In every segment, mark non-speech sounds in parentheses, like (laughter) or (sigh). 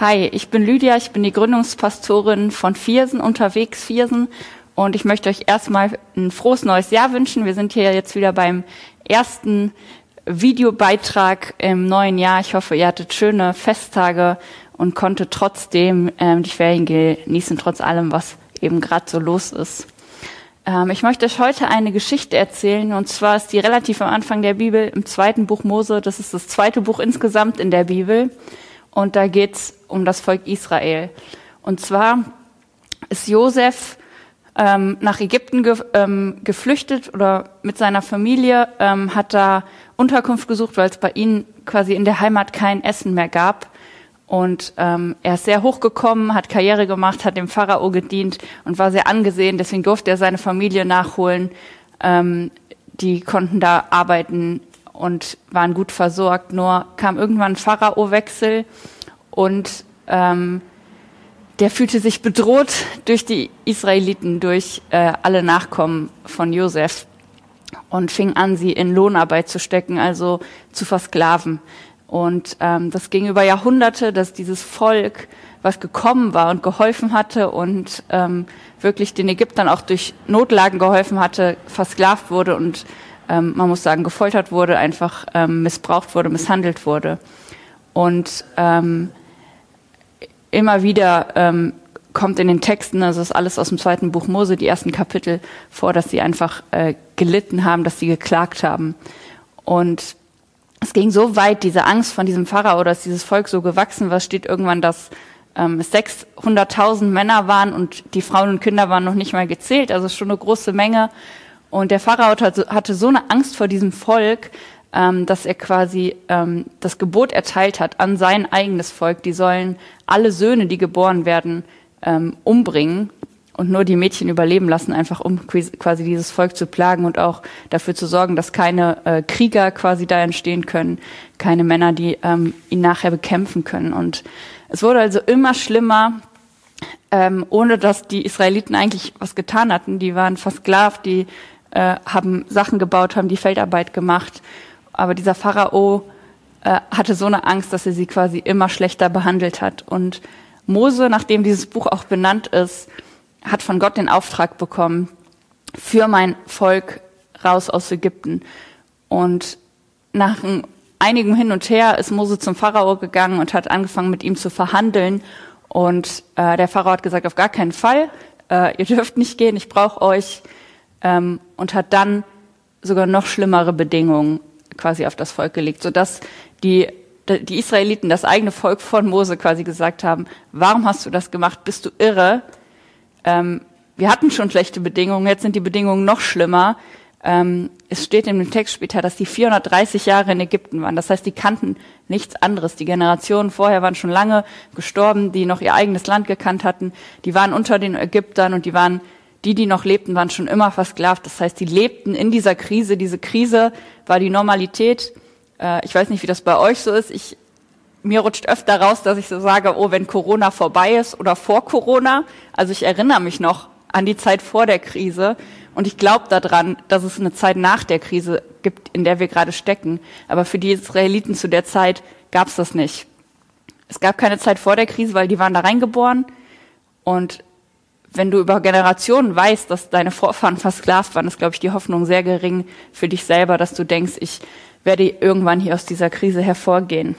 Hi, ich bin Lydia, ich bin die Gründungspastorin von Viersen, unterwegs Viersen. Und ich möchte euch erstmal ein frohes neues Jahr wünschen. Wir sind hier jetzt wieder beim ersten Videobeitrag im neuen Jahr. Ich hoffe, ihr hattet schöne Festtage und konntet trotzdem ähm, die Ferien genießen, trotz allem, was eben gerade so los ist. Ähm, ich möchte euch heute eine Geschichte erzählen, und zwar ist die relativ am Anfang der Bibel, im zweiten Buch Mose. Das ist das zweite Buch insgesamt in der Bibel. Und da geht's um das Volk Israel. Und zwar ist Josef ähm, nach Ägypten ge ähm, geflüchtet oder mit seiner Familie, ähm, hat da Unterkunft gesucht, weil es bei ihnen quasi in der Heimat kein Essen mehr gab. Und ähm, er ist sehr hochgekommen, hat Karriere gemacht, hat dem Pharao gedient und war sehr angesehen. Deswegen durfte er seine Familie nachholen. Ähm, die konnten da arbeiten und waren gut versorgt. Nur kam irgendwann ein Pharao-Wechsel und ähm, der fühlte sich bedroht durch die Israeliten, durch äh, alle Nachkommen von Josef und fing an, sie in Lohnarbeit zu stecken, also zu versklaven. Und ähm, das ging über Jahrhunderte, dass dieses Volk, was gekommen war und geholfen hatte und ähm, wirklich den Ägyptern auch durch Notlagen geholfen hatte, versklavt wurde und ähm, man muss sagen, gefoltert wurde, einfach ähm, missbraucht wurde, misshandelt wurde. Und ähm, immer wieder ähm, kommt in den Texten, also ist alles aus dem zweiten Buch Mose, die ersten Kapitel vor, dass sie einfach äh, gelitten haben, dass sie geklagt haben. Und es ging so weit, diese Angst von diesem Pharao, dass dieses Volk so gewachsen war, steht irgendwann, dass ähm, es 600.000 Männer waren und die Frauen und Kinder waren noch nicht mal gezählt, also schon eine große Menge. Und der Pharao hatte so eine Angst vor diesem Volk, ähm, dass er quasi ähm, das Gebot erteilt hat an sein eigenes Volk. Die sollen alle Söhne, die geboren werden, ähm, umbringen und nur die Mädchen überleben lassen, einfach um quasi dieses Volk zu plagen und auch dafür zu sorgen, dass keine äh, Krieger quasi da entstehen können, keine Männer, die ähm, ihn nachher bekämpfen können. Und es wurde also immer schlimmer, ähm, ohne dass die Israeliten eigentlich was getan hatten. Die waren versklavt, die äh, haben Sachen gebaut, haben die Feldarbeit gemacht aber dieser Pharao äh, hatte so eine Angst, dass er sie quasi immer schlechter behandelt hat. Und Mose, nachdem dieses Buch auch benannt ist, hat von Gott den Auftrag bekommen, für mein Volk raus aus Ägypten. Und nach einigem Hin und Her ist Mose zum Pharao gegangen und hat angefangen, mit ihm zu verhandeln. Und äh, der Pharao hat gesagt, auf gar keinen Fall, äh, ihr dürft nicht gehen, ich brauche euch. Ähm, und hat dann sogar noch schlimmere Bedingungen quasi auf das Volk gelegt, sodass die, die Israeliten, das eigene Volk von Mose quasi gesagt haben, warum hast du das gemacht? Bist du irre? Ähm, wir hatten schon schlechte Bedingungen, jetzt sind die Bedingungen noch schlimmer. Ähm, es steht in dem Text später, dass die 430 Jahre in Ägypten waren. Das heißt, die kannten nichts anderes. Die Generationen vorher waren schon lange gestorben, die noch ihr eigenes Land gekannt hatten. Die waren unter den Ägyptern und die waren die, die noch lebten, waren schon immer versklavt. Das heißt, die lebten in dieser Krise. Diese Krise war die Normalität. Äh, ich weiß nicht, wie das bei euch so ist. Ich, mir rutscht öfter raus, dass ich so sage, oh, wenn Corona vorbei ist oder vor Corona. Also ich erinnere mich noch an die Zeit vor der Krise. Und ich glaube daran, dass es eine Zeit nach der Krise gibt, in der wir gerade stecken. Aber für die Israeliten zu der Zeit gab es das nicht. Es gab keine Zeit vor der Krise, weil die waren da reingeboren. Und wenn du über Generationen weißt, dass deine Vorfahren versklavt waren, ist, glaube ich, die Hoffnung sehr gering für dich selber, dass du denkst, ich werde irgendwann hier aus dieser Krise hervorgehen.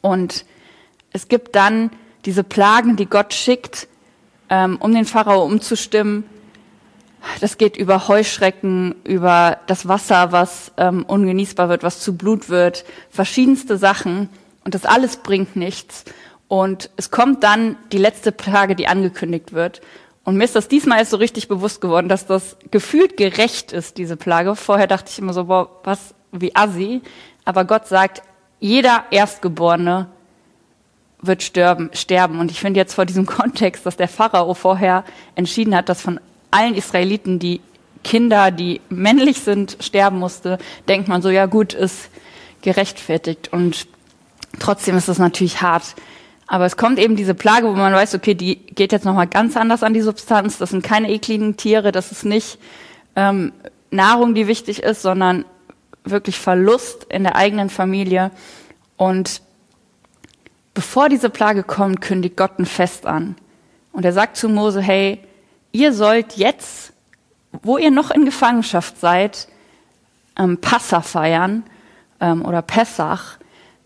Und es gibt dann diese Plagen, die Gott schickt, ähm, um den Pharao umzustimmen. Das geht über Heuschrecken, über das Wasser, was ähm, ungenießbar wird, was zu Blut wird, verschiedenste Sachen. Und das alles bringt nichts. Und es kommt dann die letzte Plage, die angekündigt wird. Und mir ist das diesmal erst so richtig bewusst geworden, dass das gefühlt gerecht ist, diese Plage. Vorher dachte ich immer so, boah, was, wie assi. Aber Gott sagt, jeder Erstgeborene wird sterben, sterben. Und ich finde jetzt vor diesem (laughs) Kontext, dass der Pharao vorher entschieden hat, dass von allen Israeliten die Kinder, die männlich sind, sterben musste, denkt man so, ja gut, ist gerechtfertigt. Und trotzdem ist es natürlich hart. Aber es kommt eben diese Plage, wo man weiß, okay, die geht jetzt nochmal ganz anders an die Substanz. Das sind keine ekligen Tiere, das ist nicht ähm, Nahrung, die wichtig ist, sondern wirklich Verlust in der eigenen Familie. Und bevor diese Plage kommt, kündigt Gott ein Fest an. Und er sagt zu Mose, hey, ihr sollt jetzt, wo ihr noch in Gefangenschaft seid, ähm, Passa feiern ähm, oder Pessach.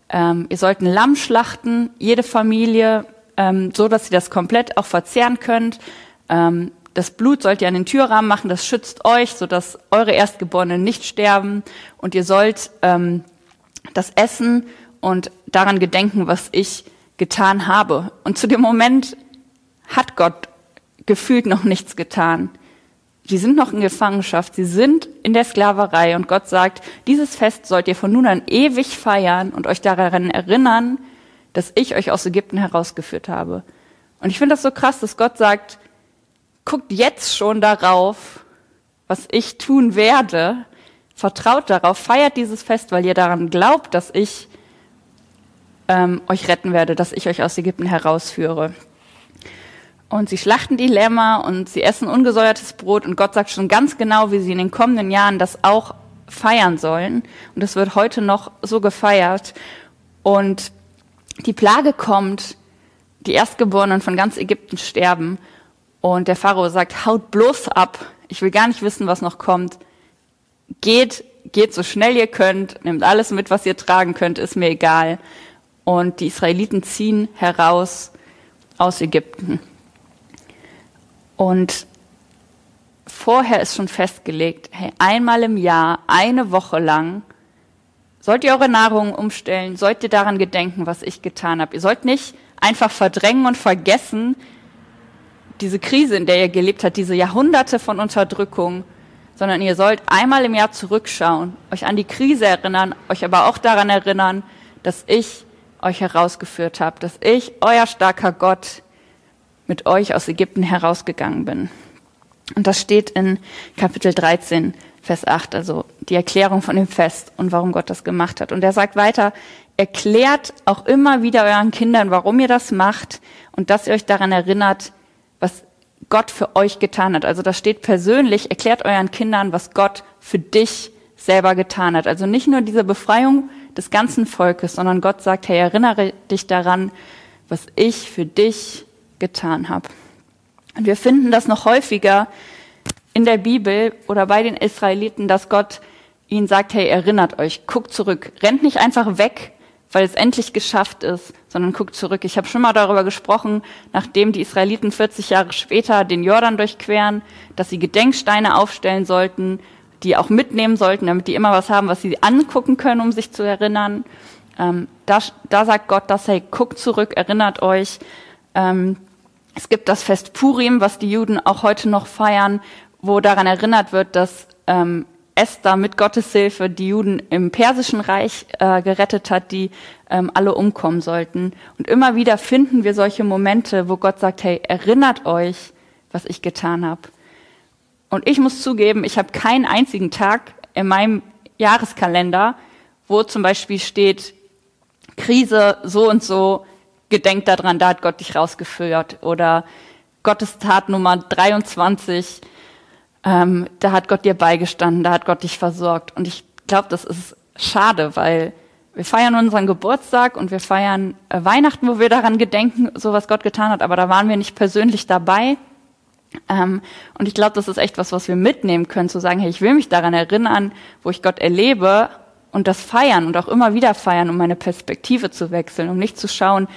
Ähm, ihr sollt ein Lamm schlachten, jede Familie, ähm, so dass ihr das komplett auch verzehren könnt. Ähm, das Blut sollt ihr an den Türrahmen machen, das schützt euch, so dass eure Erstgeborenen nicht sterben. Und ihr sollt ähm, das essen und daran gedenken, was ich getan habe. Und zu dem Moment hat Gott gefühlt noch nichts getan. Sie sind noch in Gefangenschaft, sie sind in der Sklaverei und Gott sagt, dieses Fest sollt ihr von nun an ewig feiern und euch daran erinnern, dass ich euch aus Ägypten herausgeführt habe. Und ich finde das so krass, dass Gott sagt, guckt jetzt schon darauf, was ich tun werde, vertraut darauf, feiert dieses Fest, weil ihr daran glaubt, dass ich ähm, euch retten werde, dass ich euch aus Ägypten herausführe. Und sie schlachten die Lämmer und sie essen ungesäuertes Brot und Gott sagt schon ganz genau, wie sie in den kommenden Jahren das auch feiern sollen. Und es wird heute noch so gefeiert. Und die Plage kommt, die Erstgeborenen von ganz Ägypten sterben. Und der Pharao sagt, haut bloß ab. Ich will gar nicht wissen, was noch kommt. Geht, geht so schnell ihr könnt, nehmt alles mit, was ihr tragen könnt, ist mir egal. Und die Israeliten ziehen heraus aus Ägypten. Und vorher ist schon festgelegt, hey, einmal im Jahr, eine Woche lang, sollt ihr eure Nahrung umstellen, sollt ihr daran gedenken, was ich getan habe. Ihr sollt nicht einfach verdrängen und vergessen, diese Krise, in der ihr gelebt habt, diese Jahrhunderte von Unterdrückung, sondern ihr sollt einmal im Jahr zurückschauen, euch an die Krise erinnern, euch aber auch daran erinnern, dass ich euch herausgeführt habe, dass ich, euer starker Gott, mit euch aus Ägypten herausgegangen bin. Und das steht in Kapitel 13, Vers 8, also die Erklärung von dem Fest und warum Gott das gemacht hat. Und er sagt weiter, erklärt auch immer wieder euren Kindern, warum ihr das macht und dass ihr euch daran erinnert, was Gott für euch getan hat. Also das steht persönlich, erklärt euren Kindern, was Gott für dich selber getan hat. Also nicht nur diese Befreiung des ganzen Volkes, sondern Gott sagt, hey, erinnere dich daran, was ich für dich getan habe. Und wir finden das noch häufiger in der Bibel oder bei den Israeliten, dass Gott ihnen sagt, hey, erinnert euch, guckt zurück, rennt nicht einfach weg, weil es endlich geschafft ist, sondern guckt zurück. Ich habe schon mal darüber gesprochen, nachdem die Israeliten 40 Jahre später den Jordan durchqueren, dass sie Gedenksteine aufstellen sollten, die auch mitnehmen sollten, damit die immer was haben, was sie angucken können, um sich zu erinnern. Ähm, da, da sagt Gott, dass hey, guckt zurück, erinnert euch. Ähm, es gibt das Fest Purim, was die Juden auch heute noch feiern, wo daran erinnert wird, dass ähm, Esther mit Gottes Hilfe die Juden im Persischen Reich äh, gerettet hat, die ähm, alle umkommen sollten. Und immer wieder finden wir solche Momente, wo Gott sagt, hey, erinnert euch, was ich getan habe. Und ich muss zugeben, ich habe keinen einzigen Tag in meinem Jahreskalender, wo zum Beispiel steht, Krise so und so, gedenkt daran, da hat Gott dich rausgeführt. Oder Gottes Tat Nummer 23, ähm, da hat Gott dir beigestanden, da hat Gott dich versorgt. Und ich glaube, das ist schade, weil wir feiern unseren Geburtstag und wir feiern äh, Weihnachten, wo wir daran gedenken, so was Gott getan hat, aber da waren wir nicht persönlich dabei. Ähm, und ich glaube, das ist echt was, was wir mitnehmen können, zu sagen, hey, ich will mich daran erinnern, wo ich Gott erlebe und das feiern und auch immer wieder feiern, um meine Perspektive zu wechseln, um nicht zu schauen,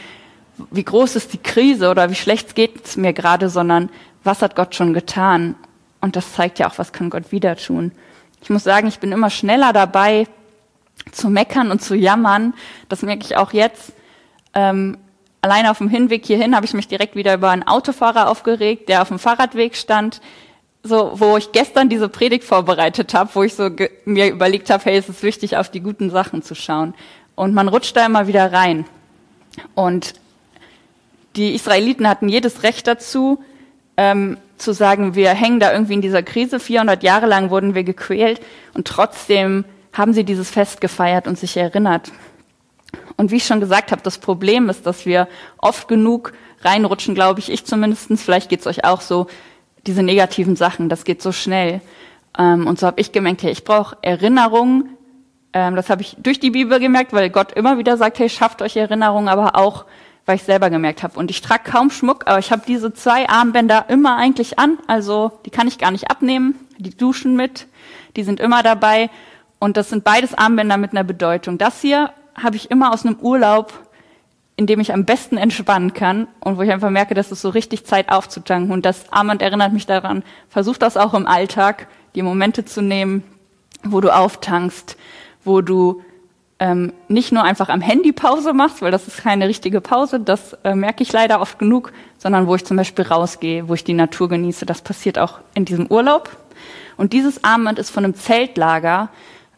wie groß ist die Krise oder wie schlecht geht es mir gerade, sondern was hat Gott schon getan? Und das zeigt ja auch, was kann Gott wieder tun. Ich muss sagen, ich bin immer schneller dabei zu meckern und zu jammern. Das merke ich auch jetzt. Ähm, alleine auf dem Hinweg hierhin habe ich mich direkt wieder über einen Autofahrer aufgeregt, der auf dem Fahrradweg stand, so wo ich gestern diese Predigt vorbereitet habe, wo ich so mir überlegt habe, hey, es ist wichtig, auf die guten Sachen zu schauen. Und man rutscht da immer wieder rein. Und die Israeliten hatten jedes Recht dazu, ähm, zu sagen, wir hängen da irgendwie in dieser Krise. 400 Jahre lang wurden wir gequält und trotzdem haben sie dieses Fest gefeiert und sich erinnert. Und wie ich schon gesagt habe, das Problem ist, dass wir oft genug reinrutschen, glaube ich, ich zumindestens. vielleicht geht's euch auch so, diese negativen Sachen, das geht so schnell. Ähm, und so habe ich gemerkt, hey, ich brauche Erinnerungen. Ähm, das habe ich durch die Bibel gemerkt, weil Gott immer wieder sagt, hey, schafft euch Erinnerungen, aber auch weil ich selber gemerkt habe. Und ich trage kaum Schmuck, aber ich habe diese zwei Armbänder immer eigentlich an. Also die kann ich gar nicht abnehmen. Die duschen mit, die sind immer dabei. Und das sind beides Armbänder mit einer Bedeutung. Das hier habe ich immer aus einem Urlaub, in dem ich am besten entspannen kann und wo ich einfach merke, dass es so richtig Zeit aufzutanken. Und das Armband erinnert mich daran, versuch das auch im Alltag, die Momente zu nehmen, wo du auftankst, wo du ähm, nicht nur einfach am Handy Pause machst, weil das ist keine richtige Pause, das äh, merke ich leider oft genug, sondern wo ich zum Beispiel rausgehe, wo ich die Natur genieße. Das passiert auch in diesem Urlaub. Und dieses Armband ist von einem Zeltlager,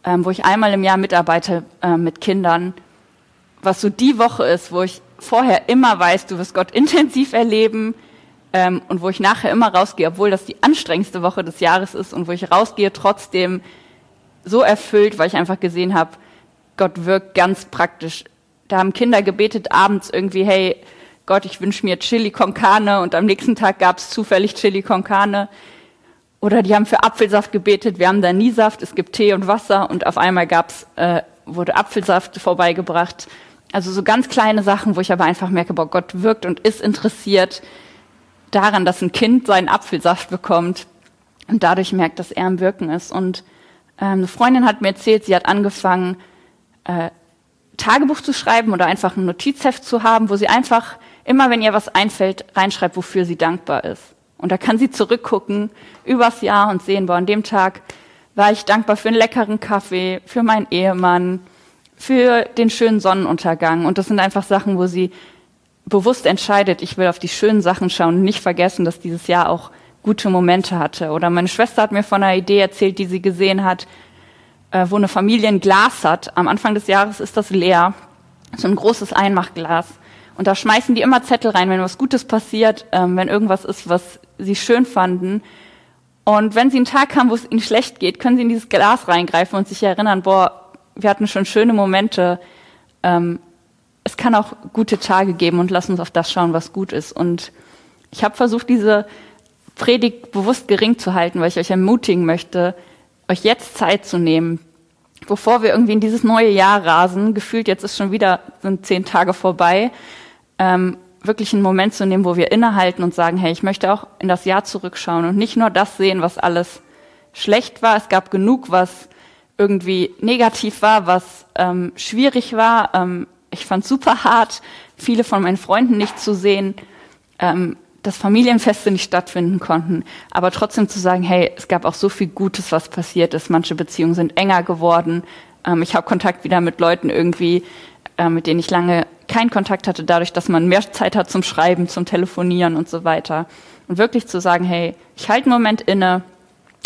ähm, wo ich einmal im Jahr mitarbeite äh, mit Kindern, was so die Woche ist, wo ich vorher immer weiß, du wirst Gott (laughs) intensiv erleben ähm, und wo ich nachher immer rausgehe, obwohl das die anstrengendste Woche des Jahres ist und wo ich rausgehe trotzdem so erfüllt, weil ich einfach gesehen habe, Gott wirkt ganz praktisch. Da haben Kinder gebetet abends irgendwie, hey Gott, ich wünsche mir Chili con Carne und am nächsten Tag gab es zufällig Chili con Carne. Oder die haben für Apfelsaft gebetet, wir haben da nie Saft, es gibt Tee und Wasser und auf einmal gab's, äh, wurde Apfelsaft vorbeigebracht. Also so ganz kleine Sachen, wo ich aber einfach merke, boah, Gott wirkt und ist interessiert daran, dass ein Kind seinen Apfelsaft bekommt und dadurch merkt, dass er im Wirken ist. Und ähm, eine Freundin hat mir erzählt, sie hat angefangen, äh, Tagebuch zu schreiben oder einfach ein Notizheft zu haben, wo sie einfach immer, wenn ihr was einfällt, reinschreibt, wofür sie dankbar ist. Und da kann sie zurückgucken übers Jahr und sehen, boah, an dem Tag war ich dankbar für einen leckeren Kaffee, für meinen Ehemann, für den schönen Sonnenuntergang. Und das sind einfach Sachen, wo sie bewusst entscheidet, ich will auf die schönen Sachen schauen und nicht vergessen, dass dieses Jahr auch gute Momente hatte. Oder meine Schwester hat mir von einer Idee erzählt, die sie gesehen hat, äh, wo eine Familie ein Glas hat. Am Anfang des Jahres ist das leer, so ein großes Einmachglas. Und da schmeißen die immer Zettel rein, wenn was Gutes passiert, ähm, wenn irgendwas ist, was sie schön fanden. Und wenn sie einen Tag haben, wo es ihnen schlecht geht, können sie in dieses Glas reingreifen und sich erinnern, boah, wir hatten schon schöne Momente. Ähm, es kann auch gute Tage geben und lass uns auf das schauen, was gut ist. Und ich habe versucht, diese Predigt bewusst gering zu halten, weil ich euch ermutigen möchte, euch jetzt Zeit zu nehmen, bevor wir irgendwie in dieses neue Jahr rasen. Gefühlt jetzt ist schon wieder sind zehn Tage vorbei. Ähm, wirklich einen Moment zu nehmen, wo wir innehalten und sagen, hey, ich möchte auch in das Jahr zurückschauen und nicht nur das sehen, was alles schlecht war. Es gab genug, was irgendwie negativ war, was ähm, schwierig war. Ähm, ich fand super hart, viele von meinen Freunden nicht zu sehen, ähm, dass Familienfeste nicht stattfinden konnten, aber trotzdem zu sagen, hey, es gab auch so viel Gutes, was passiert ist. Manche Beziehungen sind enger geworden. Ähm, ich habe Kontakt wieder mit Leuten irgendwie, äh, mit denen ich lange keinen Kontakt hatte, dadurch, dass man mehr Zeit hat zum Schreiben, zum Telefonieren und so weiter. Und wirklich zu sagen, hey, ich halte einen Moment inne,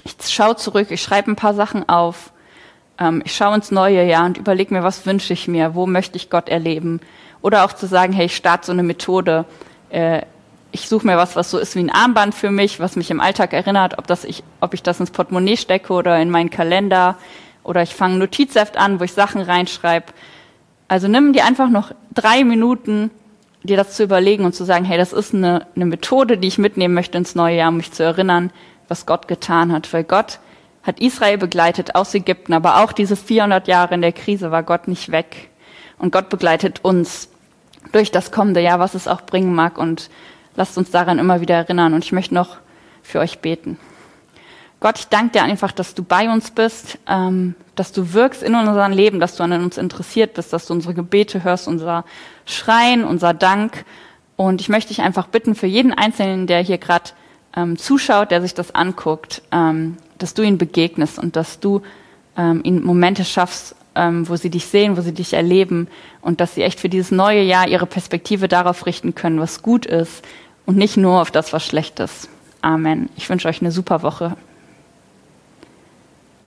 ich schaue zurück, ich schreibe ein paar Sachen auf, ähm, ich schaue ins neue Jahr und überlege mir, was wünsche ich mir, wo möchte ich Gott erleben. Oder auch zu sagen, hey, ich starte so eine Methode. Äh, ich suche mir was, was so ist wie ein Armband für mich, was mich im Alltag erinnert, ob, das ich, ob ich das ins Portemonnaie stecke oder in meinen Kalender. Oder ich fange Notizheft an, wo ich Sachen reinschreibe. Also nimm dir einfach noch drei Minuten, dir das zu überlegen und zu sagen, hey, das ist eine, eine Methode, die ich mitnehmen möchte ins neue Jahr, um mich zu erinnern, was Gott getan hat. Weil Gott hat Israel begleitet aus Ägypten, aber auch diese 400 Jahre in der Krise war Gott nicht weg. Und Gott begleitet uns durch das kommende Jahr, was es auch bringen mag. Und lasst uns daran immer wieder erinnern. Und ich möchte noch für euch beten. Gott, ich danke dir einfach, dass du bei uns bist, ähm, dass du wirkst in unserem Leben, dass du an uns interessiert bist, dass du unsere Gebete hörst, unser Schreien, unser Dank. Und ich möchte dich einfach bitten für jeden Einzelnen, der hier gerade ähm, zuschaut, der sich das anguckt, ähm, dass du ihn begegnest und dass du ähm, ihnen Momente schaffst, ähm, wo sie dich sehen, wo sie dich erleben und dass sie echt für dieses neue Jahr ihre Perspektive darauf richten können, was gut ist und nicht nur auf das, was schlecht ist. Amen. Ich wünsche euch eine super Woche.